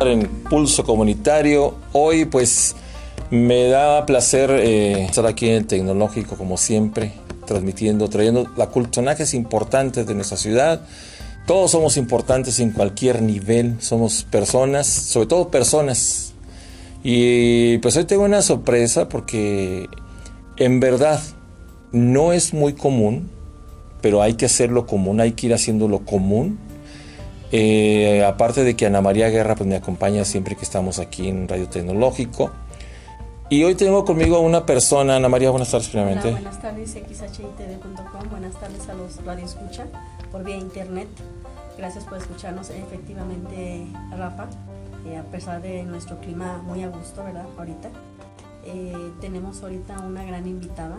En Pulso Comunitario, hoy pues me da placer eh, estar aquí en el Tecnológico como siempre, transmitiendo, trayendo la personajes importantes de nuestra ciudad. Todos somos importantes en cualquier nivel, somos personas, sobre todo personas. Y pues hoy tengo una sorpresa porque en verdad no es muy común, pero hay que hacerlo común, hay que ir haciéndolo común eh, aparte de que Ana María Guerra pues, me acompaña siempre que estamos aquí en Radio Tecnológico. Y hoy tengo conmigo a una persona, Ana María, buenas tardes primeramente. buenas tardes, xhitd.com, buenas tardes a los Radio Escucha por vía internet. Gracias por escucharnos. Efectivamente, Rafa, eh, a pesar de nuestro clima muy a gusto, ¿verdad? Ahorita, eh, tenemos ahorita una gran invitada.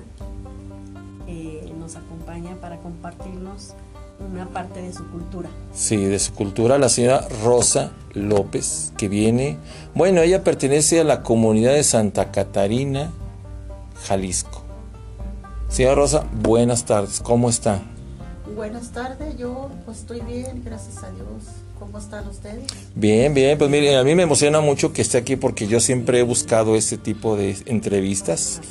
nos acompaña para compartirnos una parte de su cultura. Sí, de su cultura, la señora Rosa López, que viene, bueno, ella pertenece a la comunidad de Santa Catarina, Jalisco. Señora Rosa, buenas tardes, ¿cómo está? Buenas tardes, yo pues estoy bien, gracias a Dios. ¿Cómo están ustedes? Bien, bien, pues mire, a mí me emociona mucho que esté aquí porque yo siempre he buscado este tipo de entrevistas.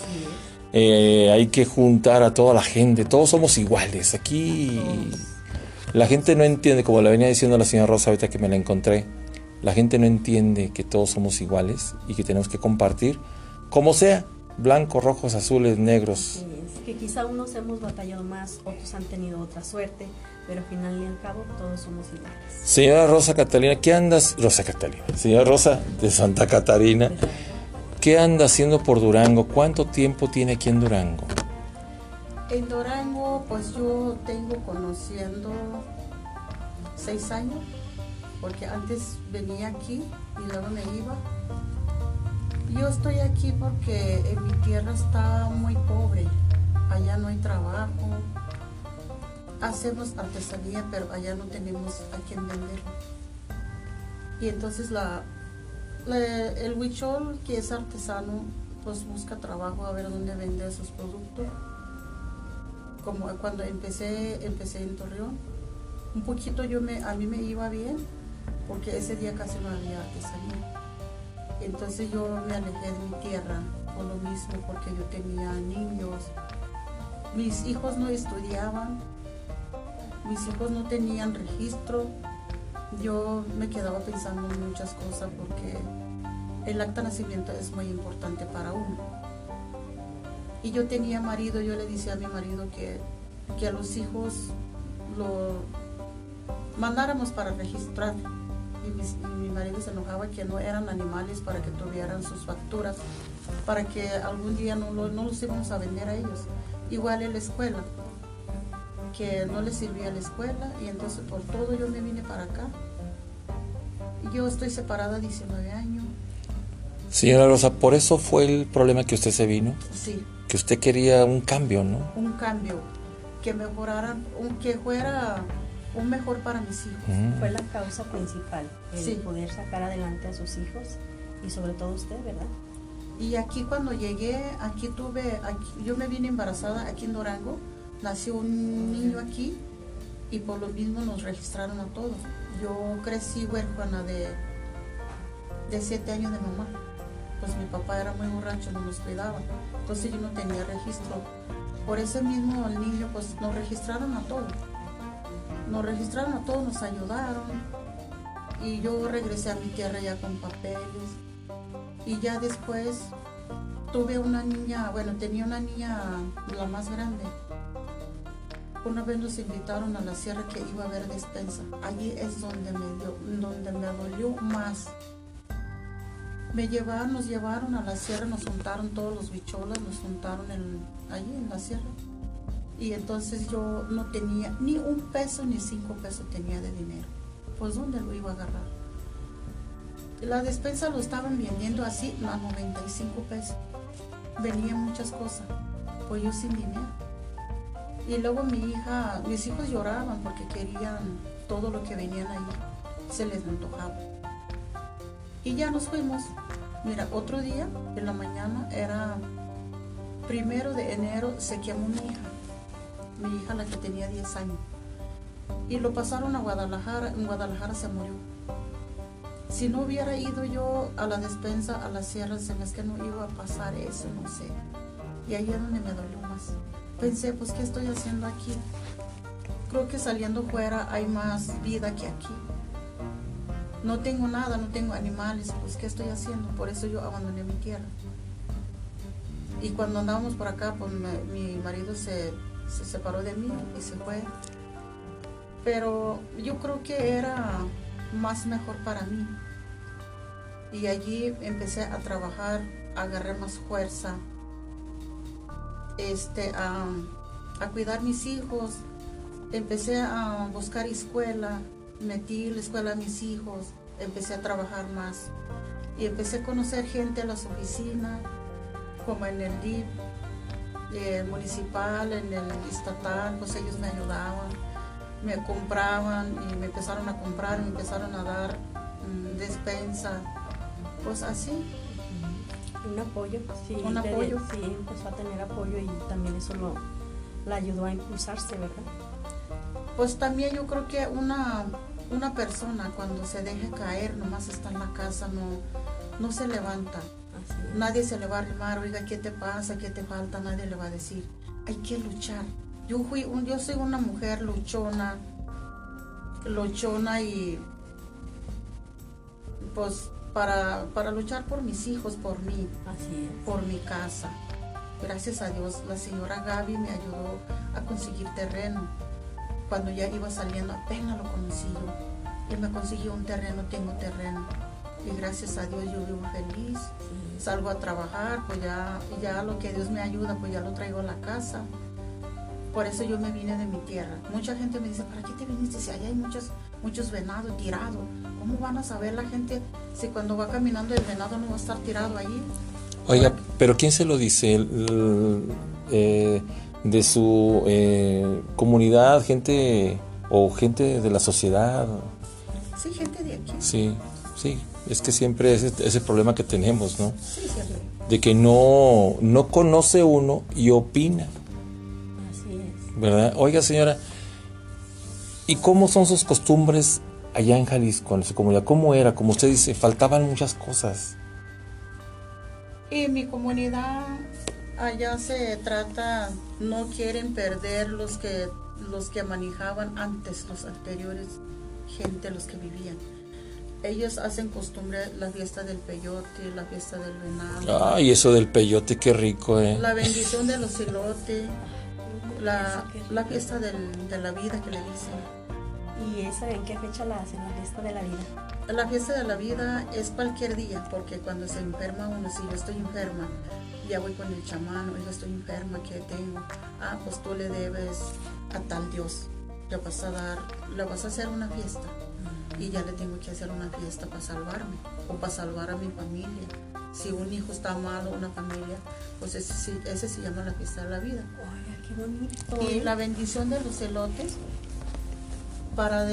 Eh, hay que juntar a toda la gente, todos somos iguales. Aquí la gente no entiende, como le venía diciendo la señora Rosa ahorita que me la encontré, la gente no entiende que todos somos iguales y que tenemos que compartir, como sea, blancos, rojos, azules, negros. que quizá unos hemos batallado más, otros han tenido otra suerte, pero al final y al cabo todos somos iguales. Señora Rosa Catalina, ¿qué andas? Rosa Catalina, señora Rosa de Santa Catarina, ¿qué anda haciendo por Durango? ¿Cuánto tiempo tiene aquí en Durango? En Durango, pues yo tengo conociendo seis años, porque antes venía aquí y luego me iba. Yo estoy aquí porque en mi tierra está muy pobre, allá no hay trabajo, hacemos artesanía, pero allá no tenemos a quien vender. Y entonces el huichol, que es artesano, pues busca trabajo a ver dónde vende sus productos como cuando empecé, empecé en Torreón, un poquito yo me, a mí me iba bien, porque ese día casi no había artesanía. Entonces yo me alejé de mi tierra por lo mismo, porque yo tenía niños. Mis hijos no estudiaban, mis hijos no tenían registro. Yo me quedaba pensando en muchas cosas porque el acta de nacimiento es muy importante para uno. Y yo tenía marido, yo le decía a mi marido que, a los hijos lo mandáramos para registrar. Y mi, marido se enojaba que no eran animales para que tuvieran sus facturas, para que algún día no, no los íbamos a vender a ellos. Igual en la escuela, que no les servía la escuela y entonces por todo yo me vine para acá. Yo estoy separada 19 años. Señora Rosa, ¿por eso fue el problema que usted se vino? Sí que usted quería un cambio, ¿no? Un cambio, que mejoraran, que fuera un mejor para mis hijos. Mm. Fue la causa principal, el poder sacar adelante a sus hijos y sobre todo usted, ¿verdad? Y aquí cuando llegué, aquí tuve, yo me vine embarazada aquí en Durango, nació un niño aquí y por lo mismo nos registraron a todos. Yo crecí huérfana de, de siete años de mamá pues mi papá era muy borracho, no nos cuidaba. Entonces yo no tenía registro. Por ese mismo el niño, pues nos registraron a todos. Nos registraron a todos, nos ayudaron. Y yo regresé a mi tierra ya con papeles. Y ya después tuve una niña, bueno, tenía una niña, la más grande. Una vez nos invitaron a la sierra que iba a haber despensa. Allí es donde me, donde me dolió más me llevaron, nos llevaron a la sierra, nos juntaron todos los bicholas, nos juntaron allí en la sierra. Y entonces yo no tenía ni un peso ni cinco pesos tenía de dinero. Pues ¿dónde lo iba a agarrar? La despensa lo estaban vendiendo así a 95 pesos. Venían muchas cosas. Pues yo sin dinero. Y luego mi hija, mis hijos lloraban porque querían todo lo que venían ahí. Se les antojaba. Y ya nos fuimos. Mira, otro día, en la mañana, era primero de enero, se quemó mi hija. Mi hija, la que tenía 10 años. Y lo pasaron a Guadalajara. En Guadalajara se murió. si no hubiera ido yo a la despensa, a la sierra, se me es que no iba a pasar eso, no sé. Y ahí es donde me dolió más. Pensé, pues, ¿qué estoy haciendo aquí? Creo que saliendo fuera hay más vida que aquí. No tengo nada, no tengo animales, pues, ¿qué estoy haciendo? Por eso yo abandoné mi tierra. Y cuando andábamos por acá, pues mi marido se, se separó de mí y se fue. Pero yo creo que era más mejor para mí. Y allí empecé a trabajar, agarré más fuerza, este, a, a cuidar mis hijos. Empecé a buscar escuela, metí la escuela a mis hijos, empecé a trabajar más. Y empecé a conocer gente en las oficinas, como en el DIP, el municipal, en el estatal, pues ellos me ayudaban, me compraban y me empezaron a comprar, me empezaron a dar mm, despensa, pues así. Un apoyo, sí. Un apoyo. Sí, empezó a tener apoyo y también eso lo, la ayudó a impulsarse, ¿verdad? Pues también yo creo que una, una persona cuando se deje caer, nomás está en la casa, no, no se levanta. Nadie se le va a arrimar, oiga, ¿qué te pasa? ¿Qué te falta? Nadie le va a decir. Hay que luchar. Yo, fui un, yo soy una mujer luchona, luchona y pues para, para luchar por mis hijos, por mí, por mi casa. Gracias a Dios, la señora Gaby me ayudó a conseguir terreno. Cuando ya iba saliendo, apenas lo conocí yo. Y me consiguió un terreno, tengo terreno. Y gracias a Dios yo vivo feliz. Salgo a trabajar, pues ya, ya lo que Dios me ayuda, pues ya lo traigo a la casa. Por eso yo me vine de mi tierra. Mucha gente me dice, ¿para qué te viniste si allá hay muchos, muchos venados tirados? ¿Cómo van a saber la gente si cuando va caminando el venado no va a estar tirado allí? Oiga, pero ¿quién se lo dice? Eh, ¿De su eh, comunidad, gente o gente de la sociedad? Sí, gente de aquí. Sí, sí, es que siempre es ese problema que tenemos, ¿no? Sí, siempre. De que no, no conoce uno y opina. ¿verdad? Oiga, señora, ¿y cómo son sus costumbres allá en Jalisco, en su comunidad? ¿Cómo era? Como usted dice, faltaban muchas cosas. En mi comunidad allá se trata, no quieren perder los que los que manejaban antes, los anteriores gente, los que vivían. Ellos hacen costumbre la fiesta del peyote, la fiesta del venado. Ay, eso del peyote, qué rico, ¿eh? La bendición de los elotes la, la fiesta del, de la vida que le dicen. ¿Y esa en qué fecha la hacen, la fiesta de la vida? La fiesta de la vida es cualquier día, porque cuando se enferma uno, si yo estoy enferma, ya voy con el chamán, yo estoy enferma, ¿qué tengo? Ah, pues tú le debes a tal Dios, le vas a dar, le vas a hacer una fiesta y ya le tengo que hacer una fiesta para salvarme o para salvar a mi familia. Si un hijo está malo, una familia, pues ese, ese se llama la fiesta de la vida. Y la bendición de los elotes para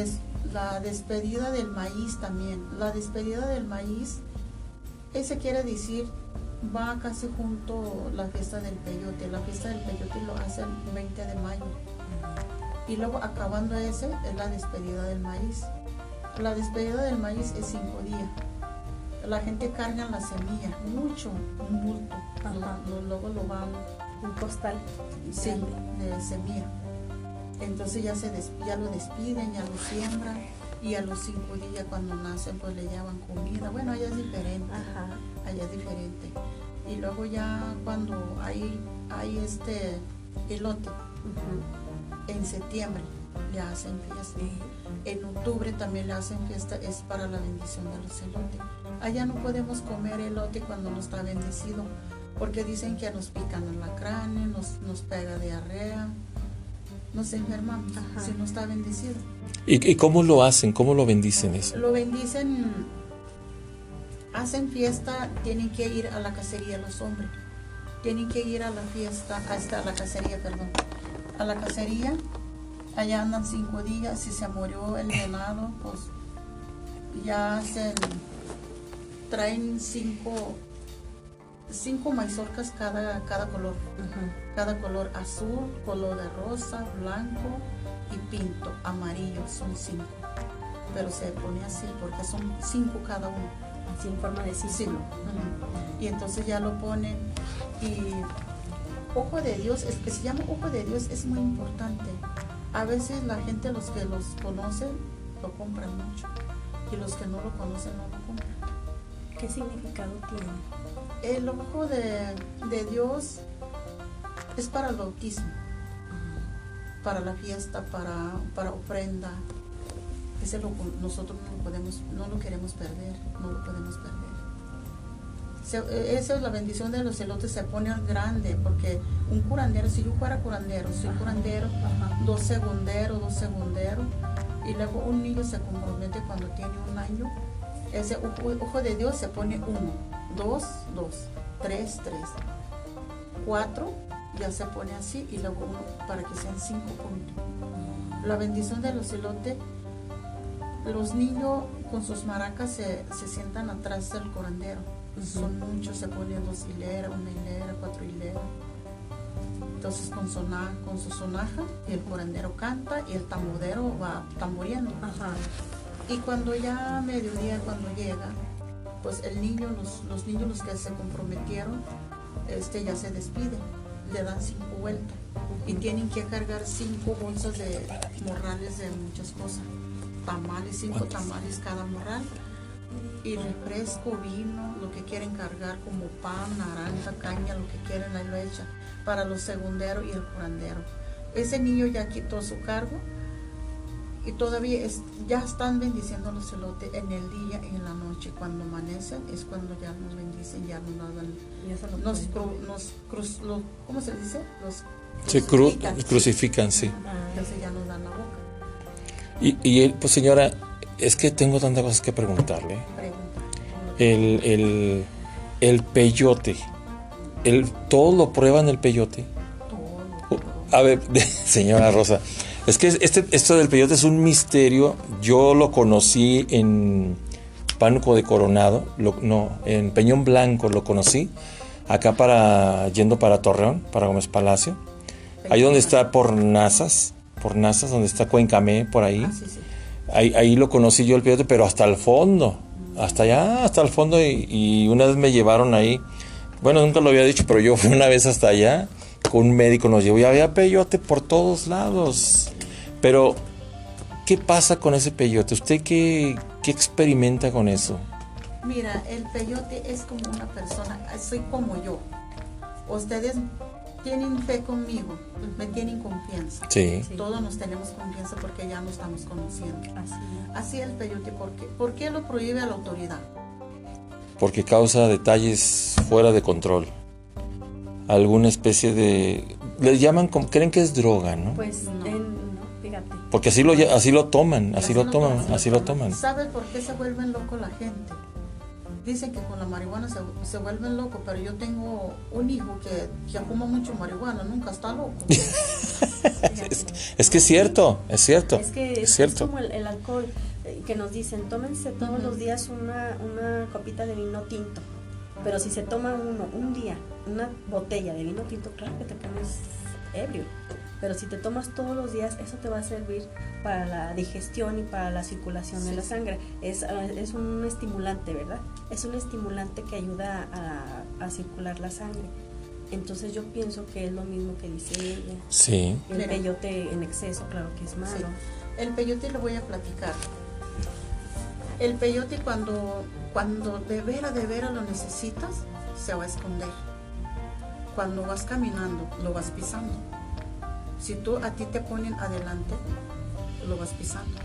la despedida del maíz también. La despedida del maíz, ese quiere decir, va casi junto la fiesta del peyote. La fiesta del peyote lo hace el 20 de mayo. Y luego acabando ese es la despedida del maíz. La despedida del maíz es cinco días. La gente carga la semilla, mucho, un bulto. Luego lo van un costal sí, de semilla. Entonces ya, se ya lo despiden, ya lo siembran y a los cinco días cuando nacen pues le llevan comida. Bueno, allá es diferente. Allá es diferente. Y luego ya cuando hay, hay este elote, en septiembre le hacen fiesta. En octubre también le hacen fiesta, es para la bendición de los elotes. Allá no podemos comer elote cuando no está bendecido porque dicen que nos pican alacranes, nos, nos pega diarrea, nos enfermamos si no está bendecido. ¿Y, cómo lo hacen? ¿Cómo lo bendicen eso? Lo bendicen, hacen fiesta, tienen que ir a la cacería los hombres, tienen que ir a la fiesta, hasta la cacería, perdón, a la cacería, allá andan cinco días, si se murió el venado, pues ya hacen, traen cinco cinco mazorcas cada, cada color. Cada color azul, color de rosa, blanco y pinto, amarillo, son cinco. pero se pone así porque son cinco cada uno. Así en forma de Sí. círculo. Ujú. Y entonces ya lo ponen y ojo de Dios, el que se llama ojo de Dios es muy importante. A veces la gente, los que los conocen, lo compran mucho y los que no lo conocen no lo compran. ¿Qué significado tiene? El ojo de, de Dios es para el bautismo, para la fiesta, para, para ofrenda. Ese lo, nosotros podemos, no lo queremos perder, no lo podemos perder. Se- esa es la bendición de los celotes, se pone grande, porque un curandero, si yo fuera curandero, soy Ajá. curandero, Ajá. dos segunderos, dos segunderos, y luego un niño se compromete cuando tiene un año, ese ojo, ojo de Dios se pone uno, dos, dos, tres, tres, cuatro, ya se pone así, y luego uno para que sean cinco puntos. La bendición de los celotes, los niños con sus maracas se, se sientan atrás del curandero. Ujú. Son muchos, se ponen dos hileras, una hilera, cuatro hileras. Entonces con, sona- con su sonaja el curandero canta y el tambodero va tamboreando. Ajá. Y cuando ya mediodía, cuando llega, pues el niño, los, los niños los que se comprometieron, este ya se despiden, le dan cinco vueltas y tienen que cargar cinco bolsas de morrales de muchas cosas, tamales, cinco ¿Cuántos? tamales cada morral y refresco, vino, lo que quieren cargar como pan, naranja, caña, lo que quieren ahí lo echan para los segunderos y el curandero. Ese niño ya quitó su cargo y todavía es- ya están bendiciendo los celotes en el día y en la noche. Cuando amanecen es cuando ya nos bendicen, ya nos dan, nos, cru- nos cruz, lo- ¿cómo se dice? Los Se cru- crucifican. crucifican, sí. Ah, Entonces ya nos dan la boca. Y, y él, pues señora, es que tengo tantas cosas que preguntarle. Pregunta. El, el, el peyote. El, ¿Todos lo prueban el peyote? A ver, señora Rosa, es que este, esto del peyote es un misterio. Yo lo conocí en Pánuco de Coronado, lo- no, en Peñón Blanco lo conocí, acá para, yendo para Torreón, para Gómez Palacio. Ahí donde está por Nazas, por Nazas, donde está Cuencamé, por ahí. Ah, sí, sí. Ahí, ahí lo conocí yo el peyote, pero hasta el fondo, hasta allá, hasta el fondo, y, y una vez me llevaron ahí. Bueno, nunca lo había dicho, pero yo fui una vez hasta allá, con un médico nos llevó y había peyote por todos lados. Pero, ¿qué pasa con ese peyote? ¿Usted qué, qué experimenta con eso? Mira, el peyote es como una persona, soy como yo. Ustedes tienen fe conmigo, me tienen confianza. Sí. Sí. Todos nos tenemos confianza porque ya nos estamos conociendo. Así. Así el peyote, ¿por qué? ¿Por qué lo prohíbe la autoridad? Porque causa detalles fuera de control. Alguna especie de... Le llaman, como- creen que es droga, ¿no? Pues, No. en- no, fíjate. Porque así lo, así lo toman, así Así lo toman, toman. así lo toman. ¿Sabes por qué se vuelven locos la gente? Dicen que con la marihuana se, se vuelven locos, pero yo tengo un hijo que, que fuma mucho marihuana, nunca está loco. Es, es que es cierto, es cierto, Es que es es, es cierto. como el, el alcohol, eh, que nos dicen, tómense todos los días una, una copita de vino tinto. Pero si se toma uno, un día, una botella de vino tinto, claro que te pones ebrio. Pero si te tomas todos los días, eso te va a servir para la digestión y para la circulación de Sí, la sí. sangre. Es, ah, es un estimulante, ¿verdad? Es un estimulante que ayuda a, a circular la sangre. Entonces yo pienso que es lo mismo que dice ella. Sí, El Mira. peyote en exceso, claro que es malo. Sí. El peyote lo voy a platicar. El peyote cuando, cuando de veras, de veras lo necesitas, se va a esconder. Cuando vas caminando, lo vas pisando. Si tú a ti te ponen adelante, lo vas pisando.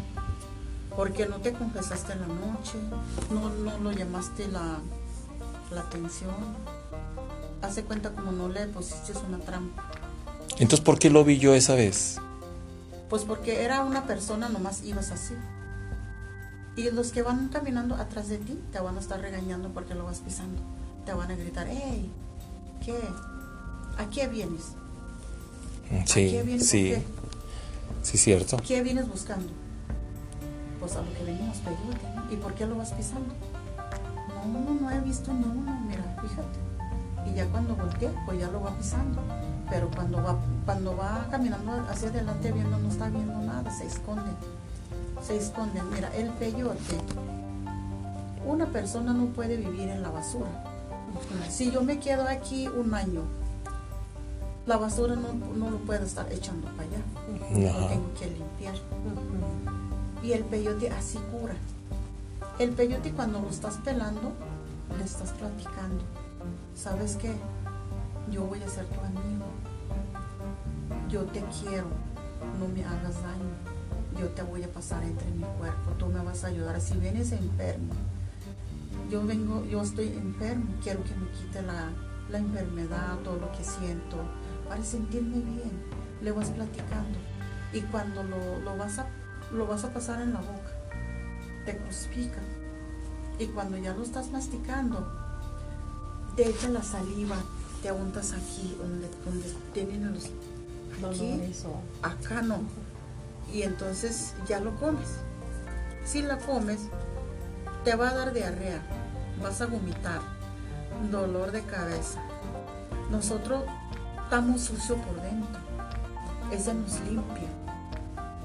Porque no te confesaste en la noche, no, no lo llamaste la, la atención. Hace cuenta como no le pusiste una trampa. entonces ¿por qué lo vi yo esa vez? Pues porque era una persona, nomás ibas así. Y los que van caminando atrás de ti te van a estar regañando porque lo vas pisando. Te van a gritar, hey, ¿qué? ¿A qué vienes? ¿A Sí, qué vienes? sí, ¿Qué? sí, cierto. ¿Qué vienes buscando? Pues a lo que venimos peyote. ¿Y por qué lo vas pisando? No, no he visto ni uno, mira, fíjate. Y ya cuando volteé, pues ya lo va pisando. Pero cuando va, cuando va caminando hacia adelante viendo, no está viendo nada, se esconde. se esconden. Mira, el peyote, una persona no puede vivir en la basura. Si yo me quedo aquí un año, la basura no, no lo puedo estar echando para allá. Lo tengo que limpiar. Y el peyote así cura. El peyote cuando lo estás pelando, le estás platicando. ¿Sabes qué? Yo voy a ser tu amigo. Yo te quiero. No me hagas daño. Yo te voy a pasar entre mi cuerpo. Tú me vas a ayudar. Si vienes enfermo, yo vengo, yo estoy enfermo. Quiero que me quite la, la enfermedad, todo lo que siento, para sentirme bien. Le vas platicando. Y cuando lo, lo vas, a, lo vas a pasar en la boca, te crucifica. Y cuando ya lo estás masticando, te echa la saliva, te untas aquí, donde, donde tienen los o... acá no. Y entonces ya lo comes. Si la comes, te va a dar diarrea, vas a vomitar, dolor de cabeza. Nosotros estamos sucios por dentro. Ese nos limpia.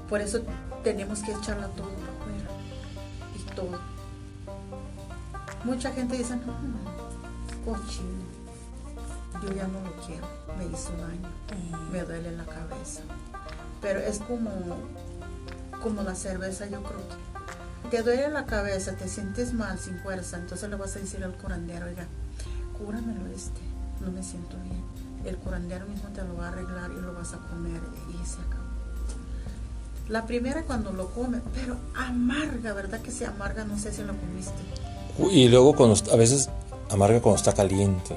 Por eso tenemos que echarla todo por afuera. Y todo. Mucha gente dice, no, cochino. Yo ya no lo quiero. Me hizo daño. Me duele la cabeza. Pero es como, como la cerveza, yo creo que te duele la cabeza, te sientes mal, sin fuerza, entonces le vas a decir al curandero, oiga, cúramelo este, no me siento bien. El curandero mismo te lo va a arreglar y lo vas a comer y se acabó. La primera cuando lo come, pero amarga, ¿verdad que se amarga? No sé si lo comiste. Y luego cuando, a veces amarga cuando está caliente.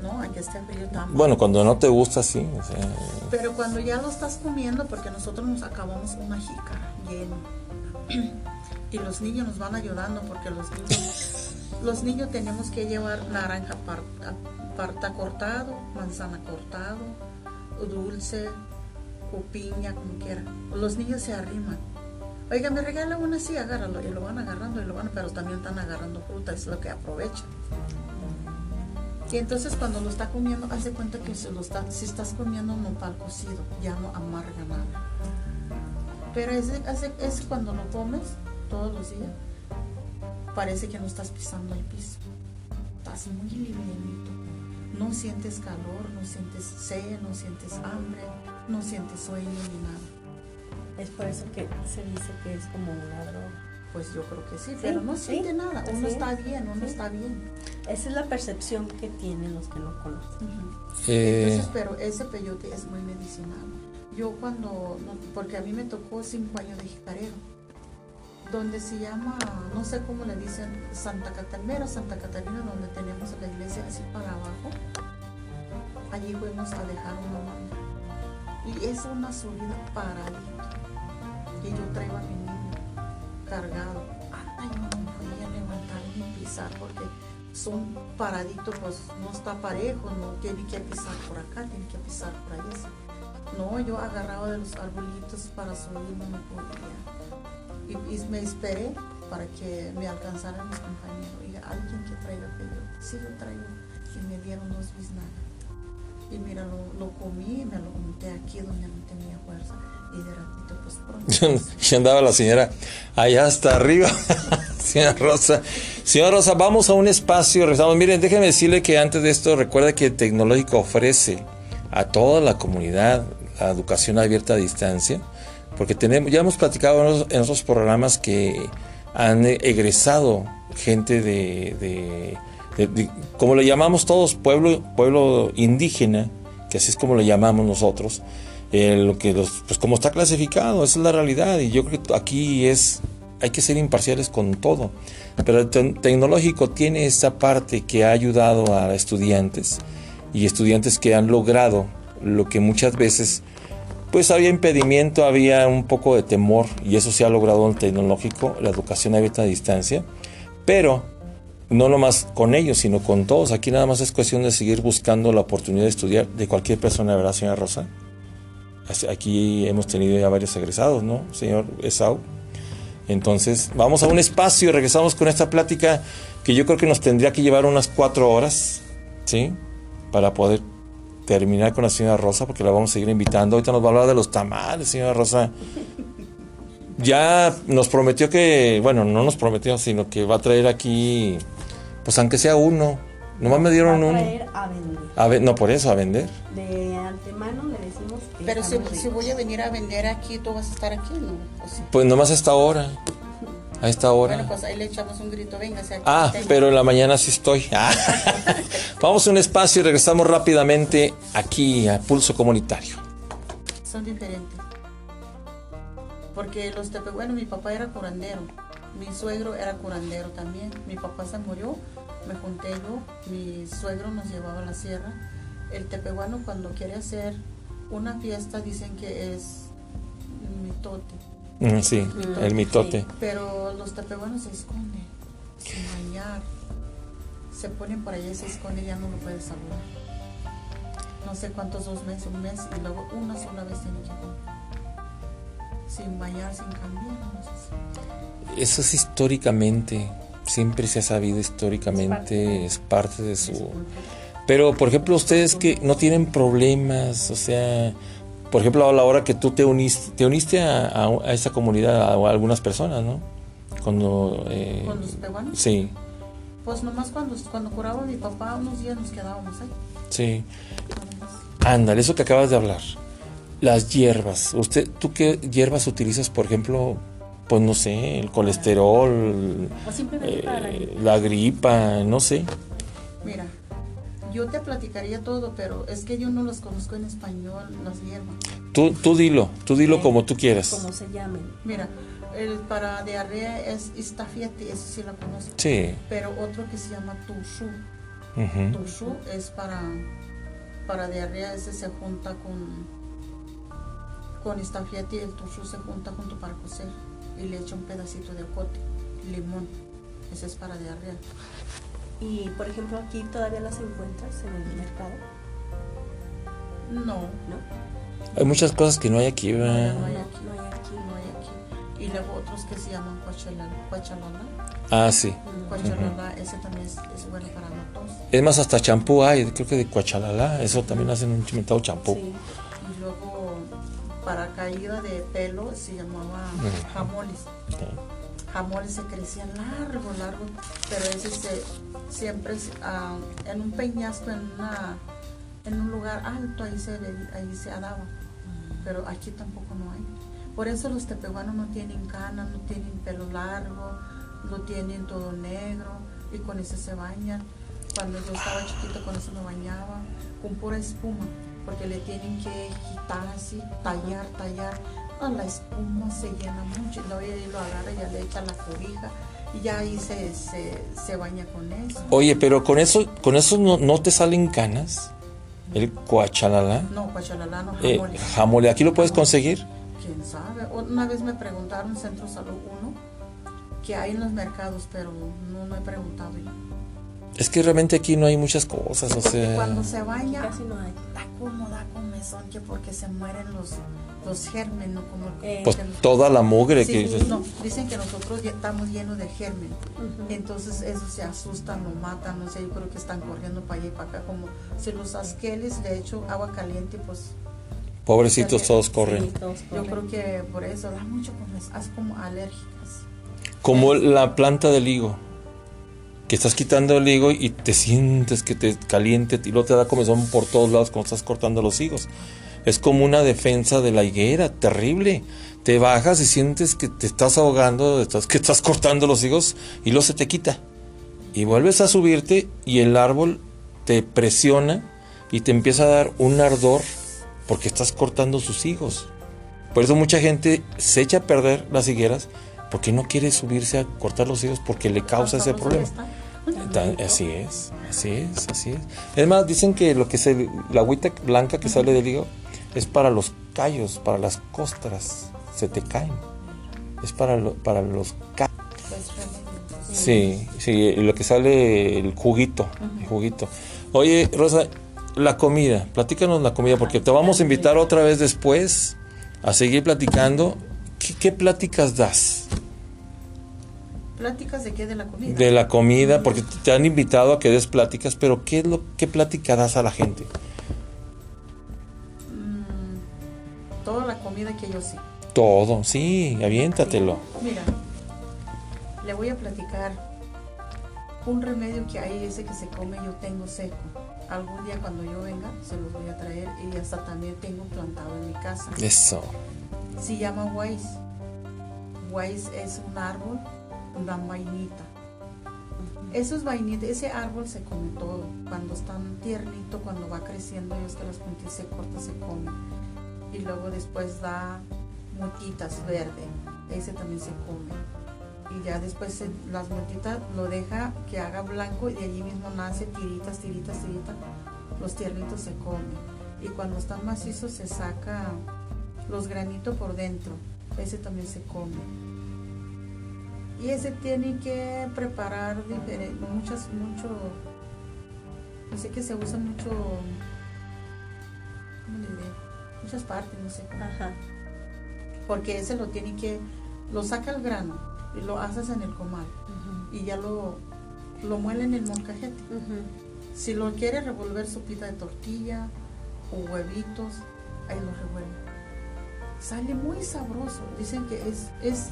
No, aquí está frío también. Bueno, cuando no te gusta, sí. o sea, Pero cuando ya lo estás comiendo, porque nosotros nos acabamos una jícara lleno. Y los niños nos van ayudando porque los niños, los niños tenemos que llevar naranja parta, parta cortado, manzana cortado, dulce, o piña, como quiera. Los niños se arriman. Oiga, me regala una así, agárralo. Y lo van agarrando y lo van, pero también están agarrando fruta, es lo que aprovechan. Y entonces cuando lo está comiendo, hace cuenta que se está, si estás comiendo nopal cocido, ya no amarga nada. Pero ese, ese cuando lo comes todos los días, parece que no estás pisando el piso. Estás muy livianito. No sientes calor, no sientes sed, no sientes hambre, no sientes sueño ni nada. Es por eso que se dice que es como una droga. Pues yo creo que sí, pero no sí, siente nada. Uno así está es. bien, uno Sí. está bien. Esa es la percepción que tienen los que no conocen. eh, Entonces, pero ese peyote es muy medicinal. Yo cuando, porque a mí me tocó cinco años de jicarero, donde se llama, no sé cómo le dicen, Santa Catalina, Santa Catalina, donde tenemos la iglesia así para abajo. Allí fuimos a dejar una manda. Y es una subida paradita. Y yo traigo a mi niño cargado. Ay, no me podía levantar ni pisar porque son paraditos, pues no está parejo, no tiene que pisar por acá, tiene que pisar por allá. No, yo agarraba de los arbolitos para subir, no me podía. Y, y me esperé para que me alcanzaran mis compañeros. Oiga, alguien que traiga peyote. Sí, yo traigo. Y me dieron dos biznagas. Y mira, lo, lo comí y me lo unté aquí donde no tenía fuerza. Y de ratito, pues pronto. y andaba la señora allá hasta arriba. Señora Rosa. Señora Rosa, vamos a un espacio. Regresamos. Miren, déjenme decirle que antes de esto, recuerda que Tecnológico ofrece a toda la comunidad la educación abierta a distancia. Porque tenemos, ya hemos platicado en otros, programas que han egresado gente de, de- de- de- como le llamamos todos, pueblo, pueblo indígena, que así es como lo llamamos nosotros, eh, lo que los, pues como está clasificado, esa es la realidad, y yo creo que aquí es, hay que ser imparciales con todo, pero el te- tecnológico tiene esta parte que ha ayudado a estudiantes, y estudiantes que han logrado lo que muchas veces pues había impedimento, había un poco de temor y eso se ha logrado en el tecnológico, la educación abierta a distancia, pero no nomás con ellos, sino con todos. Aquí nada más es cuestión de seguir buscando la oportunidad de estudiar de cualquier persona, ¿verdad, señora Rosa? Aquí hemos tenido ya varios egresados, ¿no, señor Esau? Entonces, vamos a un espacio regresamos con esta plática que yo creo que nos tendría que llevar unas cuatro horas, ¿sí? Para poder terminar con la señora Rosa, porque la vamos a seguir invitando. Ahorita nos va a hablar de los tamales, señora Rosa. Ya nos prometió que, bueno, no nos prometió, sino que va a traer aquí, pues aunque sea uno. Nomás me dieron Va a uno. traer a vender. A no por eso, a vender. De antemano le decimos que Pero si, voy a venir a vender aquí, ¿tú vas a estar aquí? No. ¿O sí? Pues nomás a esta hora. A esta hora. Bueno, pues ahí le echamos un grito, aquí. Ah, pero en la mañana sí estoy. Ah. Vamos a un espacio y regresamos rápidamente aquí a Pulso Comunitario. Son diferentes. Porque los tepe, bueno, mi papá era curandero, mi suegro era curandero también. Mi papá se murió, me junté yo, mi suegro nos llevaba a la sierra. El tepehuano cuando quiere hacer una fiesta dicen que es mitote. Mm, Sí, el mitote. Pero los tepehuanos se esconden, sin bañar. Se ponen por allá y se esconden y ya no lo puedes saludar. No sé cuántos, dos meses, un mes, y luego una sola vez tiene que. Sin bañar, sin cambiar, no sé si- Eso es históricamente, siempre se ha sabido históricamente, es parte de su... Pero, por ejemplo, ustedes que no tienen problemas, o sea, por ejemplo, a la hora que tú te uniste, te uniste a, a- a esa comunidad, a, a algunas personas, ¿no? Cuando... eh, ¿Con los sí, Pues nomás cuando, cuando curaba mi papá, unos días nos quedábamos ahí. sí. Ándale, eso que acabas de hablar. Las hierbas. Usted, ¿Tú qué hierbas utilizas, por ejemplo? Pues no sé, el colesterol, eh, la gripa, no sé. Mira, yo te platicaría todo, pero es que yo no los conozco en español, las hierbas. Tú, tú dilo, tú dilo Eh, como tú quieras. Como se llamen. Mira, el para diarrea es istafiete, eso sí la conozco. Sí. Pero otro que se llama tursú. ujú. Tursú es para, para diarrea, ese se junta con, con istafiete y el tursú se junta junto para cocer. Y le echa un pedacito de ocote, limón. Ese es para diarrea. Y por ejemplo, aquí todavía las encuentras en el mercado, No, ¿no? Hay muchas cosas que no hay aquí, no ¿verdad? hay No, aquí, no hay aquí. no hay aquí. Y luego otros que se llaman cuachalala. cuachalala. Ah, sí. Cuachalala, ese también es, es bueno para la tos. Es más, hasta champú hay, creo que de Coachalala, eso también hacen un chimentado champú. Sí. Y luego para caída de pelo se llamaba Ujú. jamoles. Jamoles se crecían largo, largo, pero ese se, siempre ah, en un peñasco, en, una, en un lugar alto, ahí se, ahí se daba. Pero aquí tampoco no hay. Por eso los tepehuanos no tienen canas, no tienen pelo largo, lo tienen todo negro y con ese se bañan. Cuando yo estaba chiquito con eso me bañaba, con pura espuma, porque le tienen que quitar así, tallar, tallar. No, la espuma se llena mucho y luego ella lo agarra y ya le echa la cobija y ya ahí se, se, se baña con eso. Oye, pero con eso, con eso no, no te salen canas. El Coachalala. No, cuachalala, no, Eh, jamole. jamole, ¿aquí lo puedes conseguir? ¿Quién sabe? Una vez me preguntaron en Centro Salud 1 que hay en los mercados, pero no, no he preguntado yo. Es que realmente aquí no hay muchas cosas, o sea... cuando se baña, Casi no hay. da como da comezón, que porque se mueren los, los gérmenes, ¿no? Como Eh, Pues que- toda la mugre Sí, que... no, dicen que nosotros ya estamos llenos de germen. Entonces eso se asustan, lo matan, no sé, yo creo que están corriendo para allá y para acá, como si los asqueles le echo agua caliente, pues Pobrecitos todos Sí, corren. todos yo corren. creo que por eso da mucho comezón, es como alérgicas. Como la planta del higo. Que estás quitando el higo y te sientes que te caliente y luego te da comezón por todos lados cuando estás cortando los higos. Es como una defensa de la higuera, terrible. Te bajas y sientes que te estás ahogando, que estás cortando los higos y luego se te quita. Y vuelves a subirte y el árbol te presiona y te empieza a dar un ardor porque estás cortando sus higos. Por eso mucha gente se echa a perder las higueras porque no quiere subirse a cortar los higos porque le causa ese problema. Así es, así es, así es. Es más, dicen que lo que es el- la agüita blanca que sale del higo es para los callos, para las costras, se te caen. Es para, lo- para los callos. Pues. Sí, sí, lo que sale el juguito, el juguito. Oye, Rosa, la comida, platícanos la comida, porque te vamos a invitar otra vez después a seguir platicando. ¿Qué, qué pláticas das ¿Pláticas de qué? De la comida. de la comida? Porque te han invitado a que des pláticas, pero ¿qué es lo qué plática das a la gente? Mm, toda la comida que yo sé. Todo, sí, aviéntatelo. Mira, le voy a platicar un remedio que hay ese que se come, yo tengo seco. Algún día cuando yo venga se los voy a traer y hasta también tengo plantado en mi casa. Eso. Se llama Wise. Wise es un árbol, una vainita. Esos vainitas, ese árbol se come todo. Cuando están tiernito, cuando va creciendo, ellos que las puntitas se cortan, se come. Y luego después da motitas verde. Ese también se come. Y ya después las motitas lo deja que haga blanco y de allí mismo nace tiritas, tiritas, tiritas. Los tiernitos se comen. Y cuando están macizos se saca los granitos por dentro. Ese también se come. Y ese tiene que preparar muchas, mucho, no sé que se usa mucho, ¿cómo le diré? Muchas partes, no sé cómo. Ajá. Porque ese lo tiene que, lo saca el grano y lo haces en el comal y ya lo, lo muele en el molcajete. Si lo quiere revolver sopita de tortilla o huevitos, ahí lo revuelve. Sale muy sabroso. Dicen que es, es,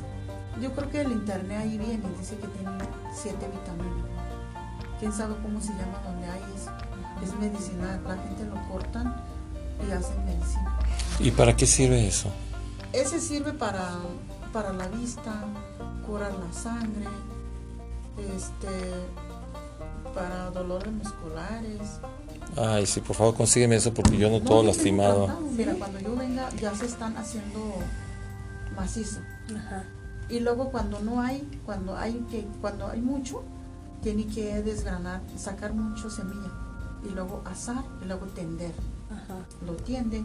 yo creo que el internet ahí viene, dice que tiene siete vitaminas. Quién sabe cómo se llama donde hay eso. Es medicinal, la gente lo cortan y hacen medicina. ¿Y para qué sirve eso? Ese sirve para, para la vista, curar la sangre, este, para dolores musculares. Ay, sí, por favor, consígueme eso porque yo no todo yo lastimado. Mira, cuando yo venga ya se están haciendo macizo. Ajá. Y luego cuando no hay, cuando hay que, cuando hay mucho, tiene que desgranar, sacar mucho semilla y luego asar y luego tender. Ajá. Lo tiende.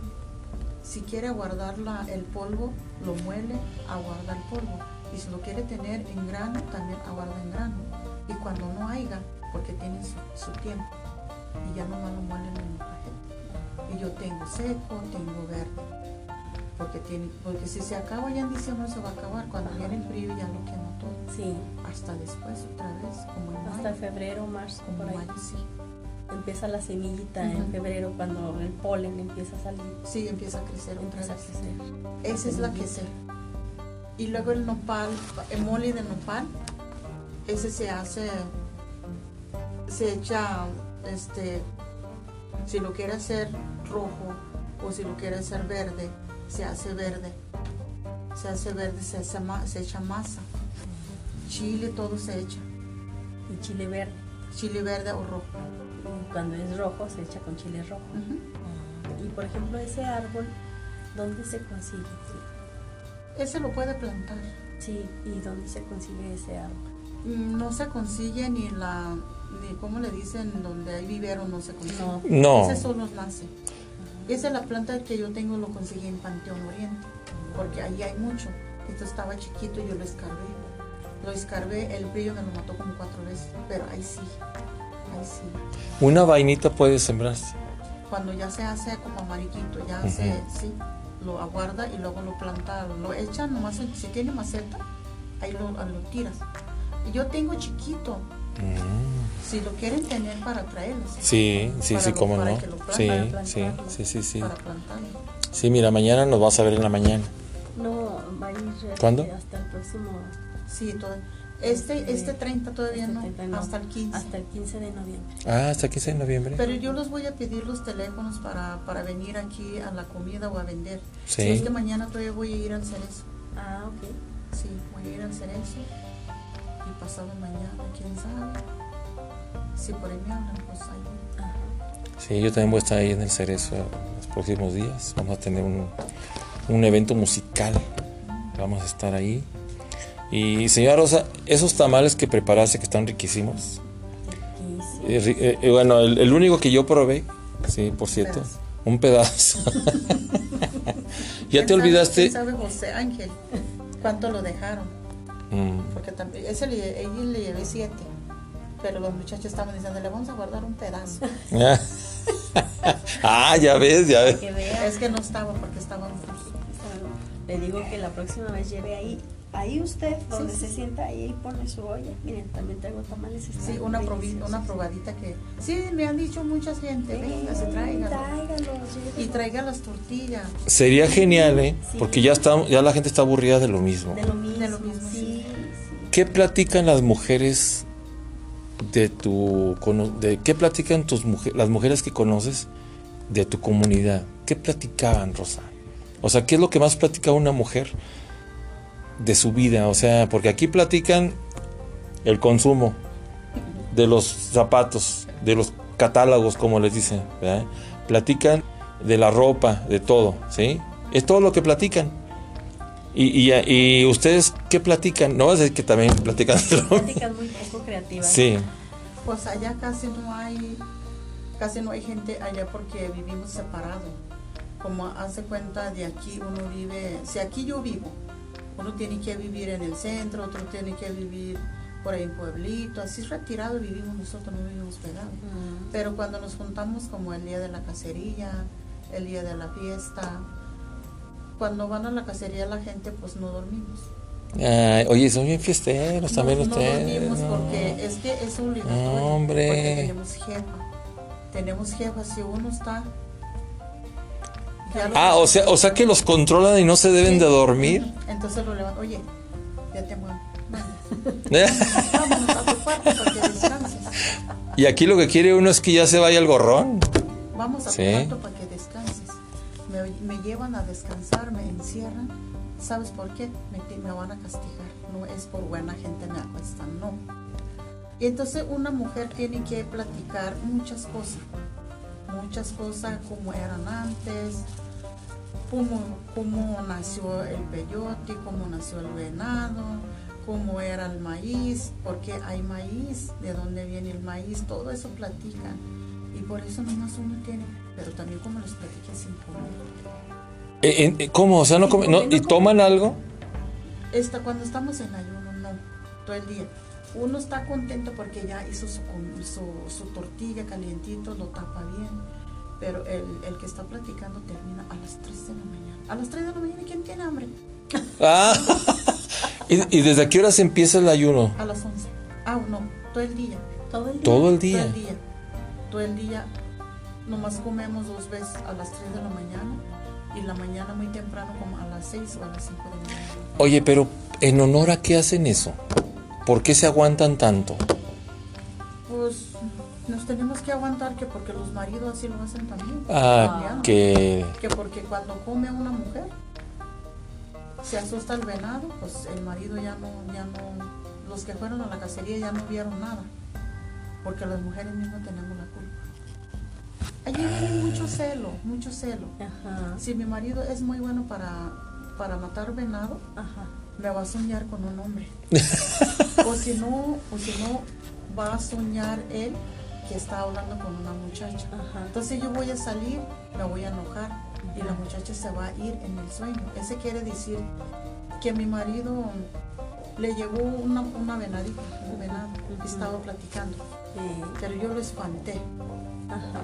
Si quiere guardar la- el polvo, lo muele, aguarda el polvo. Y si lo quiere tener en grano, también aguarda en grano. Y cuando no haya, porque tiene su, su tiempo, y ya nomás lo muelen en el cajete. Y yo tengo seco, tengo verde. Porque, tiene, porque si se acaba ya en diciembre se va a acabar. Cuando viene el frío ya lo quema todo. Sí. Hasta después, otra vez, como en Hasta mayo. febrero, marzo, Como por ahí. mayo, sí. Empieza la semillita en febrero cuando el polen empieza a salir. Sí, empieza a crecer otra a vez. crecer. Esa es la que. Y luego el nopal, el mole de nopal, ese se hace, se echa, este, si lo quiere hacer rojo o si lo quiere hacer verde, se hace verde. Se hace verde, se, hace ma- se echa masa. Chile, todo se echa. Y chile verde. Chile verde o rojo. Y cuando es rojo se echa con chile rojo. Y por ejemplo ese árbol, ¿dónde se consigue? Ese lo puede plantar. Sí, ¿y dónde se consigue ese árbol? Mm, No se consigue ni la, ni como le dicen, donde hay vivero no se consigue. No. No. Ese solo nace. Esa es la planta que yo tengo, lo conseguí en Panteón Oriente, porque ahí hay mucho. Esto estaba chiquito y yo lo escarbé. Lo escarbé, el brillo me lo mató como cuatro veces, pero ahí sí, ahí sí. Una vainita puede sembrarse. Cuando ya se hace como amarillito, ya Ujú. se, sí, lo aguarda y luego lo planta, lo echa nomás, si tiene maceta, ahí lo, lo tiras. Y yo tengo chiquito, Mm. Si lo quieren tener para traerlos. Sí, sí, Para sí, lo- cómo para no. que lo planten, Sí, para sí, plantarlo. sí, sí, sí. Para. Sí, mira, mañana nos vas a ver en la mañana. No, va a ir este, ¿Cuándo? hasta el próximo, Sí, todo. Este, este 30 todavía este no, 30 no, hasta el 15. hasta el 15 de noviembre. Ah, hasta 15 de noviembre. Pero yo los voy a pedir los teléfonos para, para venir aquí a la comida o a vender. Sí. Si es que mañana todavía voy a ir al cerezo. Ah, ok. Sí, voy a ir al cerezo. Y pasado mañana, quién sabe. Si por ahí me hablan, pues ahí. Ajá. Sí, yo también voy a estar ahí en el Cerezo los próximos días. Vamos a tener un, un evento musical. Vamos a estar ahí. Y señora Rosa, esos tamales que preparaste que están riquísimos. Riquísimo. eh, eh, eh, bueno, el, el único que yo probé, sí, por cierto, Pedazo. un pedazo. ¿Ya ¿Quién te olvidaste? ¿Quién sabe José Ángel? ¿Cuánto lo dejaron? Mm, Porque también, ese le, ella le llevé siete. Pero los muchachos estaban diciendo, le vamos a guardar un pedazo. ah, ya ves, ya ves. Que vea. es que no estaba porque estaban Le digo que la próxima vez lleve ahí Ahí usted, donde se sienta, ahí pone su olla. Miren, también traigo tamales. Sí, una, una probadita que... Sí, me han dicho mucha gente, venga, se traiga. Y traiga las tortillas. Sería genial, ¿eh? Porque ya, está, ya la gente está aburrida de lo mismo. De lo mismo, de lo mismo sí, ¿Qué platican las mujeres de tu... De, ¿Qué platican tus mujeres, las mujeres que conoces de tu comunidad? ¿Qué platicaban, Rosa? O sea, ¿qué es lo que más platica una mujer? de su vida, o sea, porque aquí platican el consumo de los zapatos, de los catálogos, como les dicen, platican de la ropa, de todo, ¿sí? Es todo lo que platican. Y, y, ustedes, ¿qué platican? No, es que también platican. Platican muy poco creativas. Sí. Pues allá casi no hay, casi no hay gente allá porque vivimos separados. Como hace cuenta de aquí uno vive, si aquí yo vivo, uno tiene que vivir en el centro, otro tiene que vivir por ahí en pueblito, así retirado vivimos nosotros, no vivimos pegados. Pero cuando nos juntamos como el día de la cacería, el día de la fiesta, cuando van a la cacería la gente pues no dormimos. oye, son bien fiesteros también ustedes. No dormimos porque es que es obligatorio. Hombre. Porque tenemos jefa. Tenemos jefa, si uno está Ah, o sea, o sea que los controlan y no se deben de dormir. Entonces lo levantan, oye, ya te muevo. Vámonos a tu cuarto para que descanses. Y aquí lo que quiere uno es que ya se vaya el gorrón. Vamos a tu cuarto para que llevan a descansar, me encierran. ¿Sabes por qué? Me, van a castigar. No es por buena gente me acuestan, no. Y entonces una mujer tiene que platicar muchas cosas muchas cosas como eran antes, cómo, nació el peyote, cómo nació el venado, cómo era el maíz, porque hay maíz, de dónde viene el maíz, todo eso platican. Y por eso nomás uno tiene, pero también como les platica sin comer. Eh, eh, ¿Cómo? O sea, no, comen, no, ¿y toman algo? Esta, cuando estamos en ayuno, no, todo el día uno está contento porque ya hizo su, su, tortilla calientito, lo tapa bien, pero el, el, que está platicando termina a las 3 de la mañana. A las 3 de la mañana, ¿quién tiene hambre? Ah, ¿Y, desde qué hora se empieza el ayuno? A las 11. Ah, no, todo el día. Todo el día. Todo el día. Todo el día. Todo el día. Nomás comemos dos veces a las 3 de la mañana y la mañana muy temprano como a las 6 o a las 5 de la mañana. Oye, pero ¿en honor a qué hacen eso? ¿Por qué se aguantan tanto? Pues nos tenemos que aguantar que porque los maridos así lo hacen también. Ah, que... Que porque cuando come una mujer, se asusta el venado, pues el marido ya no, ya no, los que fueron a la cacería ya no vieron nada, porque las mujeres mismas tenemos la. Allí viene mucho celo, mucho celo. Si mi marido es muy bueno para, para matar venado, Ajá me va a soñar con un hombre. o si no, o si no, va a soñar él que está hablando con una muchacha. Entonces yo voy a salir, me voy a enojar y la muchacha se va a ir en el sueño. Ese quiere decir que mi marido le llegó una, una venadita, un venado, y estaba platicando. Pero yo lo espanté.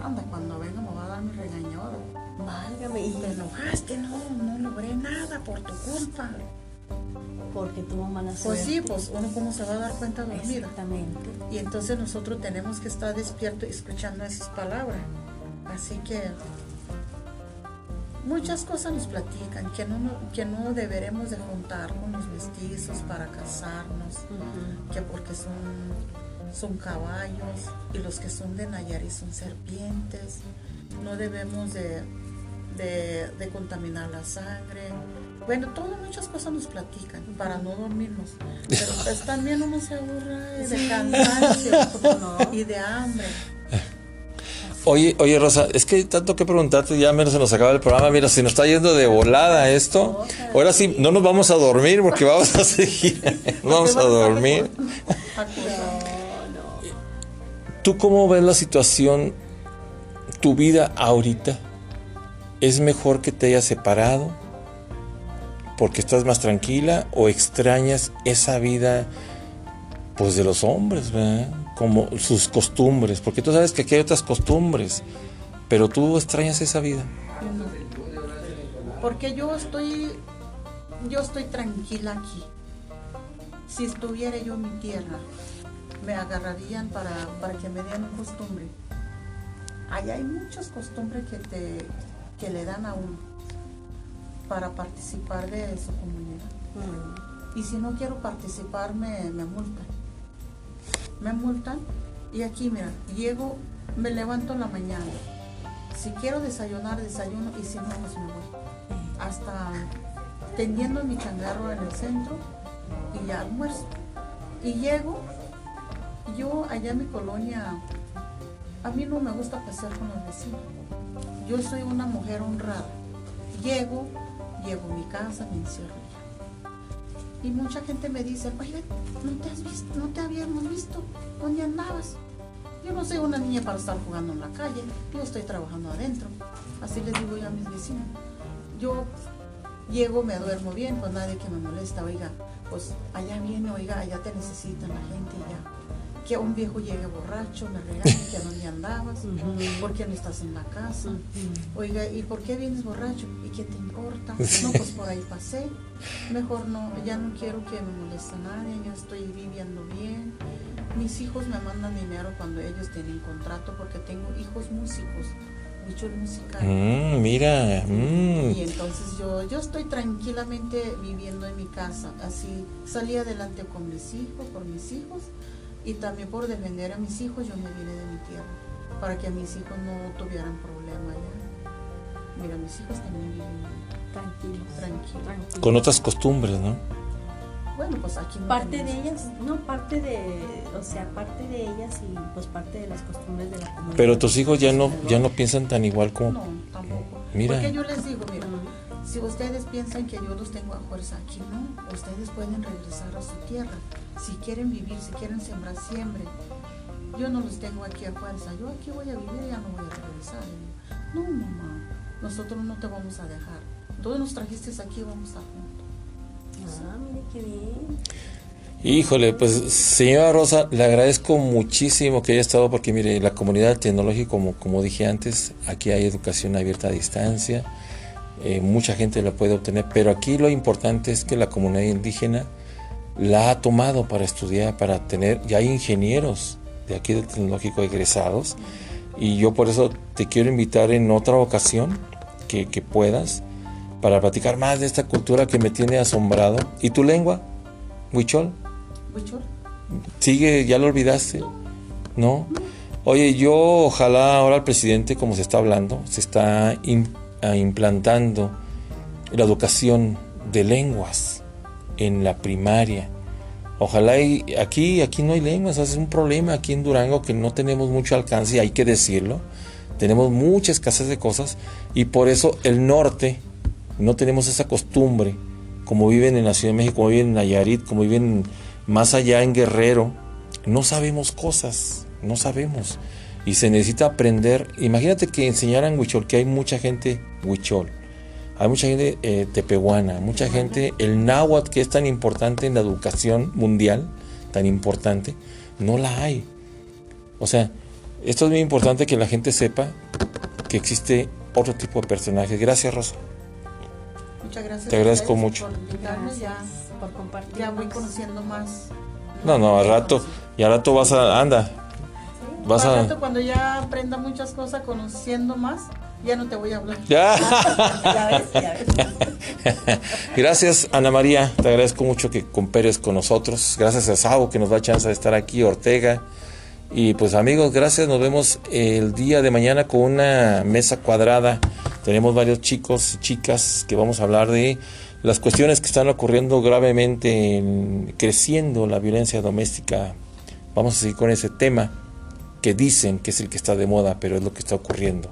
Anda, cuando venga me va a dar mi regañada. Válgame. Y te enojaste, no, no logré nada por tu culpa porque tuvo mala suerte. Pues sí, pues uno cómo se va a dar cuenta de dormida. Exactamente. Y entonces nosotros tenemos que estar despierto escuchando esas palabras. Así que muchas cosas nos platican, que no, que no deberemos de juntar con los vestizos para casarnos, que porque son, son caballos y los que son de Nayarit son serpientes, no debemos de, de contaminar la sangre, bueno, todas muchas cosas nos platican para no dormirnos. Pero pues también uno se aburre de cansancio y de hambre. Oye, oye Rosa, es que tanto que preguntarte, ya menos se nos acaba el programa. Mira, si nos está yendo de volada esto, ahora sí, no nos vamos a dormir porque vamos a seguir. vamos a dormir. ¿Tú cómo ves la situación, tu vida ahorita? ¿Es mejor que te hayas separado? porque estás más tranquila o extrañas esa vida pues de los hombres, ¿verdad? como sus costumbres, porque tú sabes que aquí hay otras costumbres, pero tú extrañas esa vida. Porque yo estoy yo estoy tranquila aquí. si estuviera yo en mi tierra, me agarrarían para, para que me den costumbre. Allá hay muchas costumbres que, te, que le dan a uno para participar de su comunidad. Y si no quiero participar, me, me multan. Me multan y aquí, mira, llego, me levanto en la mañana. Si quiero desayunar, desayuno y si no, pues me voy. Hasta tendiendo mi changarro en el centro y ya almuerzo. Y llego, yo allá en mi colonia, a mí no me gusta pasear con los vecinos. Yo soy una mujer honrada. Llego, llego a mi casa, me encierro ya. Y mucha gente me dice, oye, ¿no te has visto? ¿No te habíamos visto? ¿Dónde andabas? Yo no soy una niña para estar jugando en la calle, yo estoy trabajando adentro. Así les digo yo a mis vecinos. Yo llego, me duermo bien, pues nadie que me molesta, oiga, pues allá viene, oiga, allá te necesita la gente ya. Que un viejo llegue borracho, me regañe, que a dónde andabas, por qué no estás en la casa. Oiga, ¿y por qué vienes borracho? ¿Y qué te importa? No, pues por ahí pasé. Mejor no, ya no quiero que me moleste nadie, yo estoy viviendo bien. Mis hijos me mandan dinero cuando ellos tienen contrato porque tengo hijos músicos mucho musical. Mm, mira. Mm. Y entonces yo, yo estoy tranquilamente viviendo en mi casa. Así salí adelante con mis hijos, por mis hijos. Y también por defender a mis hijos, yo me vine de mi tierra. Para que mis hijos no tuvieran problema ya. Mira, mis hijos también viven Tranquilos. tranquilos. Con otras costumbres, ¿no? Bueno, pues aquí no Parte de ellas, no, parte de, o sea, parte de ellas y pues parte de las costumbres de la comunidad. Pero tus hijos ya no, ya no piensan tan igual como... No, tampoco. Mira. Porque yo les digo, mira, si ustedes piensan que yo los tengo a fuerza aquí, no. Ustedes pueden regresar a su tierra. Si quieren vivir, si quieren sembrar, siempre. Yo no los tengo aquí a fuerza. Yo aquí voy a vivir y ya no voy a regresar. No, mamá, nosotros no te vamos a dejar. Todos nos trajiste aquí, vamos a juntos. Ah, mire qué bien. Híjole, pues señora Rosa, le agradezco muchísimo que haya estado porque mire, la comunidad tecnológica, como, como dije antes, aquí hay educación abierta a distancia, eh, mucha gente la puede obtener, pero aquí lo importante es que la comunidad indígena la ha tomado para estudiar, para tener, ya hay ingenieros de aquí del tecnológico egresados, y yo por eso te quiero invitar en otra ocasión que, que puedas, para platicar más de esta cultura que me tiene asombrado. ¿Y tu lengua? Huichol. Huichol, Sigue, ya lo olvidaste. ¿No? Oye, yo ojalá ahora el presidente, como se está hablando, se está implantando la educación de lenguas en la primaria. Ojalá y aquí, aquí no hay lenguas, es un problema aquí en Durango que no tenemos mucho alcance, hay que decirlo. Tenemos mucha escasez de cosas y por eso el norte no tenemos esa costumbre, como viven en la Ciudad de México, como viven en Nayarit, como viven más allá en Guerrero, no sabemos cosas, no sabemos. Y se necesita aprender. Imagínate que enseñaran huichol, que hay mucha gente huichol, hay mucha gente eh, tepehuana, mucha gente, el náhuatl que es tan importante en la educación mundial, tan importante, no la hay. O sea, esto es muy importante que la gente sepa que existe otro tipo de personajes. Gracias, Rosa. muchas gracias. Te agradezco mucho. Por invitarme, ya, Gracias por compartir. ya voy conociendo más. No, no, al rato, y al rato vas a, anda, vas a... rato, cuando ya aprenda muchas cosas, conociendo más, ya no te voy a hablar. Ya. Ya ves, ya ves. Gracias, Ana María. Te agradezco mucho que cooperes con nosotros. Gracias a Sao que nos da chance de estar aquí, Ortega. Y pues amigos, gracias. Nos vemos el día de mañana con una mesa cuadrada. Tenemos varios chicos y chicas que vamos a hablar de las cuestiones que están ocurriendo gravemente, en- creciendo la violencia doméstica. Vamos a seguir con ese tema que dicen que es el que está de moda, pero es lo que está ocurriendo.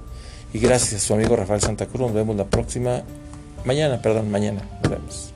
Y gracias a su amigo Rafael Santa Cruz. Nos vemos la próxima Mañana, perdón, mañana. Nos vemos.